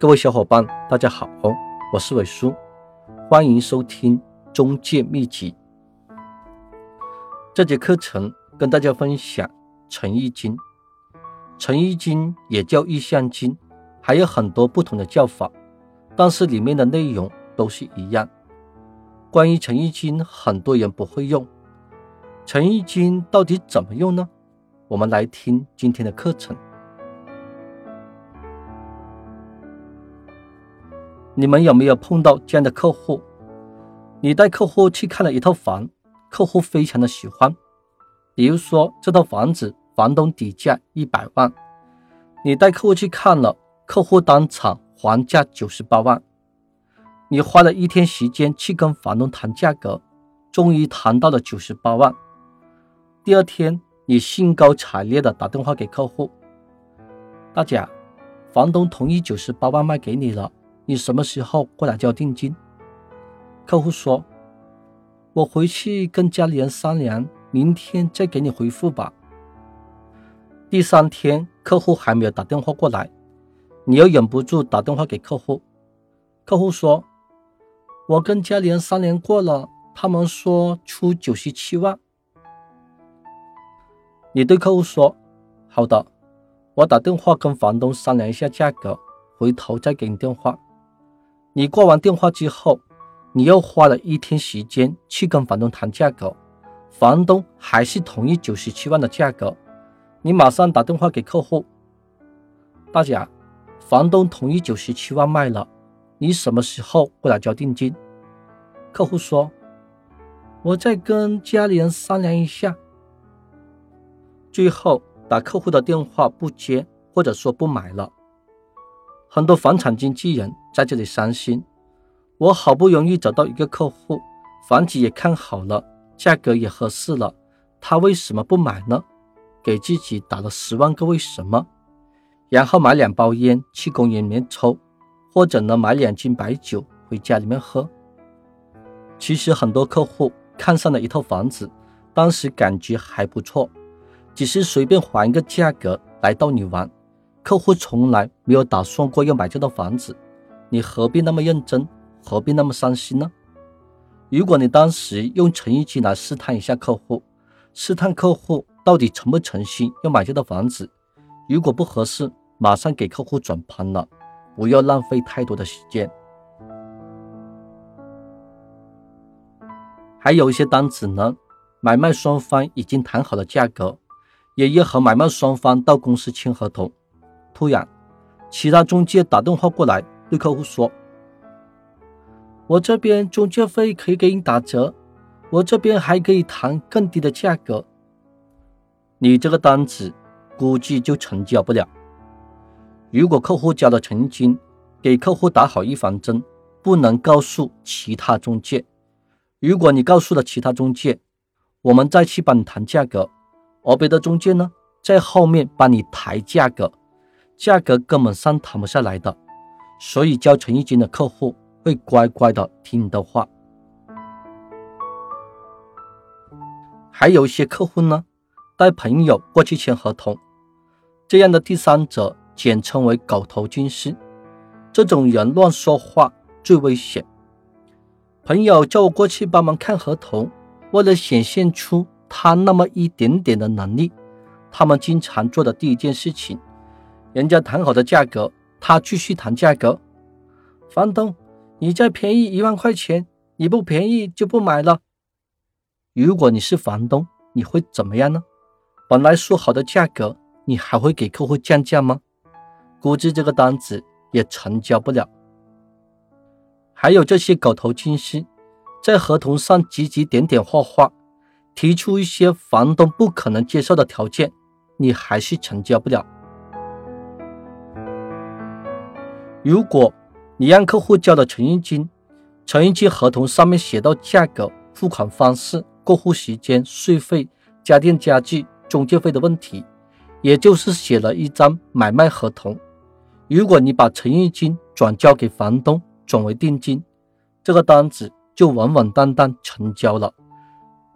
各位小伙伴，大家好，我是伟叔，欢迎收听中介秘籍。这节课程跟大家分享诚意金。诚意金也叫意向金，还有很多不同的叫法，但是里面的内容都是一样。关于诚意金，很多人不会用。诚意金到底怎么用呢？我们来听今天的课程。你们有没有碰到这样的客户？你带客户去看了一套房，客户非常的喜欢。比如说这套房子，房东底价一百万，你带客户去看了，客户当场还价九十八万。你花了一天时间去跟房东谈价格，终于谈到了九十八万。第二天，你兴高采烈的打电话给客户，大姐，房东同意九十八万卖给你了。你什么时候过来交定金？客户说：“我回去跟家里人商量，明天再给你回复吧。”第三天，客户还没有打电话过来，你又忍不住打电话给客户。客户说：“我跟家里人商量过了，他们说出九十七万。”你对客户说：“好的，我打电话跟房东商量一下价格，回头再给你电话。”你挂完电话之后，你又花了一天时间去跟房东谈价格，房东还是同意九十七万的价格。你马上打电话给客户，大姐，房东同意九十七万卖了，你什么时候过来交定金？客户说，我再跟家里人商量一下。最后打客户的电话不接，或者说不买了。很多房产经纪人在这里伤心。我好不容易找到一个客户，房子也看好了，价格也合适了，他为什么不买呢？给自己打了十万个为什么，然后买两包烟去公园里面抽，或者呢买两斤白酒回家里面喝。其实很多客户看上了一套房子，当时感觉还不错，只是随便还一个价格来逗你玩。客户从来没有打算过要买这套房子，你何必那么认真，何必那么伤心呢？如果你当时用诚意金来试探一下客户，试探客户到底诚不诚心要买这套房子，如果不合适，马上给客户转盘了，不要浪费太多的时间。还有一些单子呢，买卖双方已经谈好了价格，也要和买卖双方到公司签合同。突然，其他中介打电话过来，对客户说：“我这边中介费可以给你打折，我这边还可以谈更低的价格。”你这个单子估计就成交不了。如果客户交了诚意金，给客户打好预防针，不能告诉其他中介。如果你告诉了其他中介，我们再去帮你谈价格，而别的中介呢，在后面帮你抬价格。价格根本上谈不下来的，所以交诚意金的客户会乖乖的听你的话。还有一些客户呢，带朋友过去签合同，这样的第三者简称为狗头军师。这种人乱说话最危险。朋友叫我过去帮忙看合同，为了显现出他那么一点点的能力，他们经常做的第一件事情。人家谈好的价格，他继续谈价格。房东，你再便宜一万块钱，你不便宜就不买了。如果你是房东，你会怎么样呢？本来说好的价格，你还会给客户降价吗？估计这个单子也成交不了。还有这些狗头军师，在合同上指指点点画画，提出一些房东不可能接受的条件，你还是成交不了。如果你让客户交了诚意金，诚意金合同上面写到价格、付款方式、过户时间、税费、家电家具、中介费的问题，也就是写了一张买卖合同。如果你把诚意金转交给房东，转为定金，这个单子就稳稳当当成交了。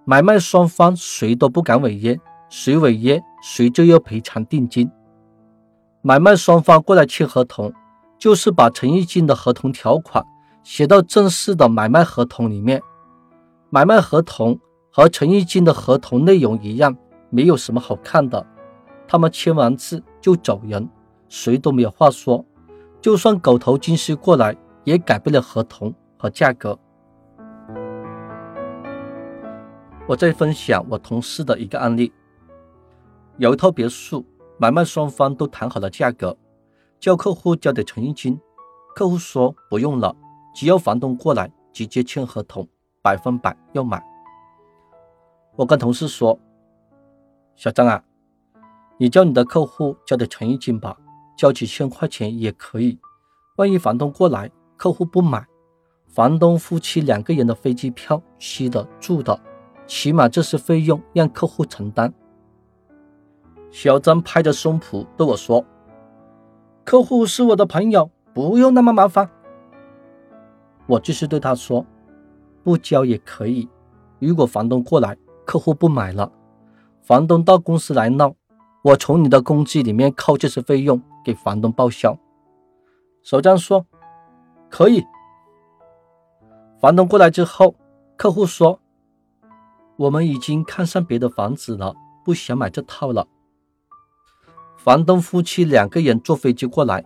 买卖双方谁都不敢违约，谁违约谁就要赔偿定金。买卖双方过来签合同。就是把陈义金的合同条款写到正式的买卖合同里面。买卖合同和陈义金的合同内容一样，没有什么好看的。他们签完字就走人，谁都没有话说。就算狗头金师过来，也改不了合同和价格。我再分享我同事的一个案例：有一套别墅，买卖双方都谈好了价格，叫客户交点诚意金。客户说不用了，只要房东过来直接签合同。百分百要买。我跟同事说：“小张啊，你叫你的客户交点诚意金吧，交几千块钱也可以。万一房东过来，客户不买，房东夫妻两个人的飞机票、吃的、住的，起码这些费用让客户承担。”小张拍着胸脯对我说：“客户是我的朋友，不用那么麻烦。”我继续对他说。不交也可以。如果房东过来，客户不买了，房东到公司来闹，我从你的工资里面扣这些费用给房东报销。首长说可以。房东过来之后，客户说我们已经看上别的房子了，不想买这套了。房东夫妻两个人坐飞机过来，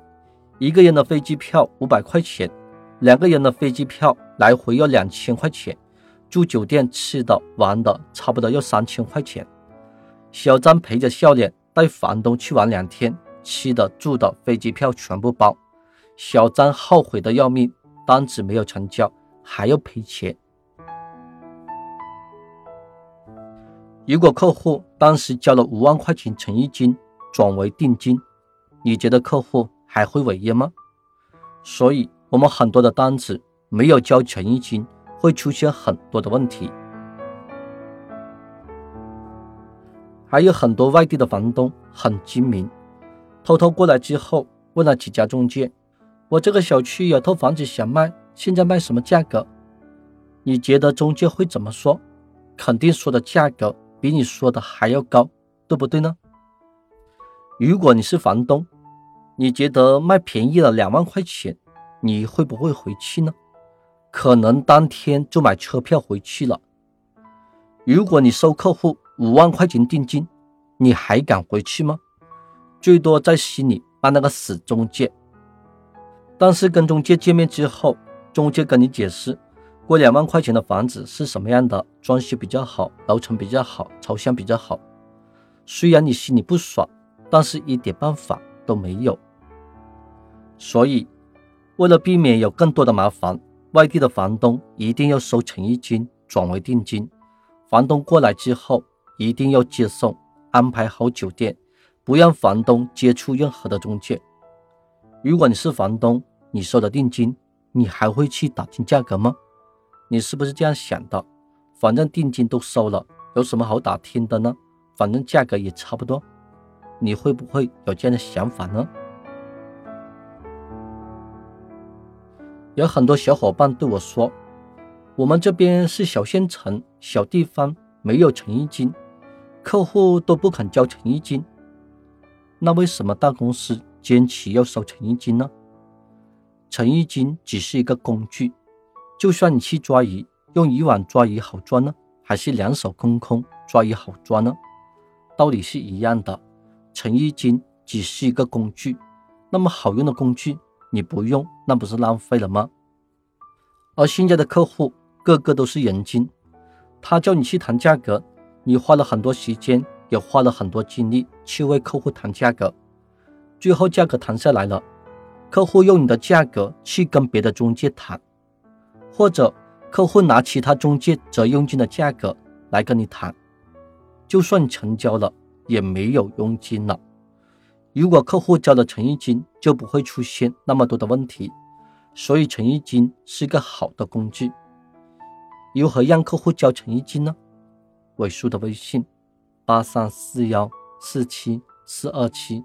一个人的飞机票五百块钱。两个人的飞机票来回要两千块钱，住酒店吃的玩的差不多要三千块钱。小张陪着笑脸带房东去玩两天，吃的住的飞机票全部包。小张后悔的要命，单子没有成交，还要赔钱。如果客户当时交了五万块钱诚意金转为定金，你觉得客户还会违约吗？所以。我们很多的单子没有交诚意金，会出现很多的问题。还有很多外地的房东很精明，偷偷过来之后问了几家中介：“我这个小区有套房子想卖，现在卖什么价格？”你觉得中介会怎么说？肯定说的价格比你说的还要高，对不对呢？如果你是房东，你觉得卖便宜了两万块钱？你会不会回去呢？可能当天就买车票回去了。如果你收客户五万块钱定金，你还敢回去吗？最多在心里骂那个死中介。但是跟中介见面之后，中介跟你解释，过两万块钱的房子是什么样的，装修比较好，楼层比较好，朝向比较好。虽然你心里不爽，但是一点办法都没有。所以。为了避免有更多的麻烦，外地的房东一定要收诚意金转为定金。房东过来之后，一定要接送，安排好酒店，不让房东接触任何的中介。如果你是房东，你收的定金，你还会去打听价格吗？你是不是这样想的？反正定金都收了，有什么好打听的呢？反正价格也差不多。你会不会有这样的想法呢？有很多小伙伴对我说：“我们这边是小县城、小地方，没有诚意金，客户都不肯交诚意金。那为什么大公司坚持要收诚意金呢？诚意金只是一个工具，就算你去抓鱼，用渔网抓鱼好抓呢，还是两手空空抓鱼好抓呢？道理是一样的，诚意金只是一个工具，那么好用的工具。”你不用，那不是浪费了吗？而现在的客户个个都是人精，他叫你去谈价格，你花了很多时间，也花了很多精力去为客户谈价格，最后价格谈下来了，客户用你的价格去跟别的中介谈，或者客户拿其他中介折佣金的价格来跟你谈，就算成交了，也没有佣金了。如果客户交了诚意金，就不会出现那么多的问题。所以，诚意金是个好的工具。如何让客户交诚意金呢？尾数的微信：八三四幺四七四二七。